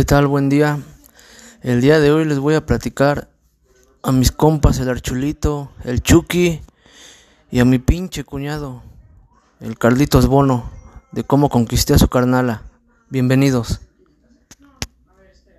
¿Qué tal? Buen día. El día de hoy les voy a platicar a mis compas, el Archulito, el Chucky y a mi pinche cuñado, el Carlitos Bono, de cómo conquisté a su carnala. Bienvenidos.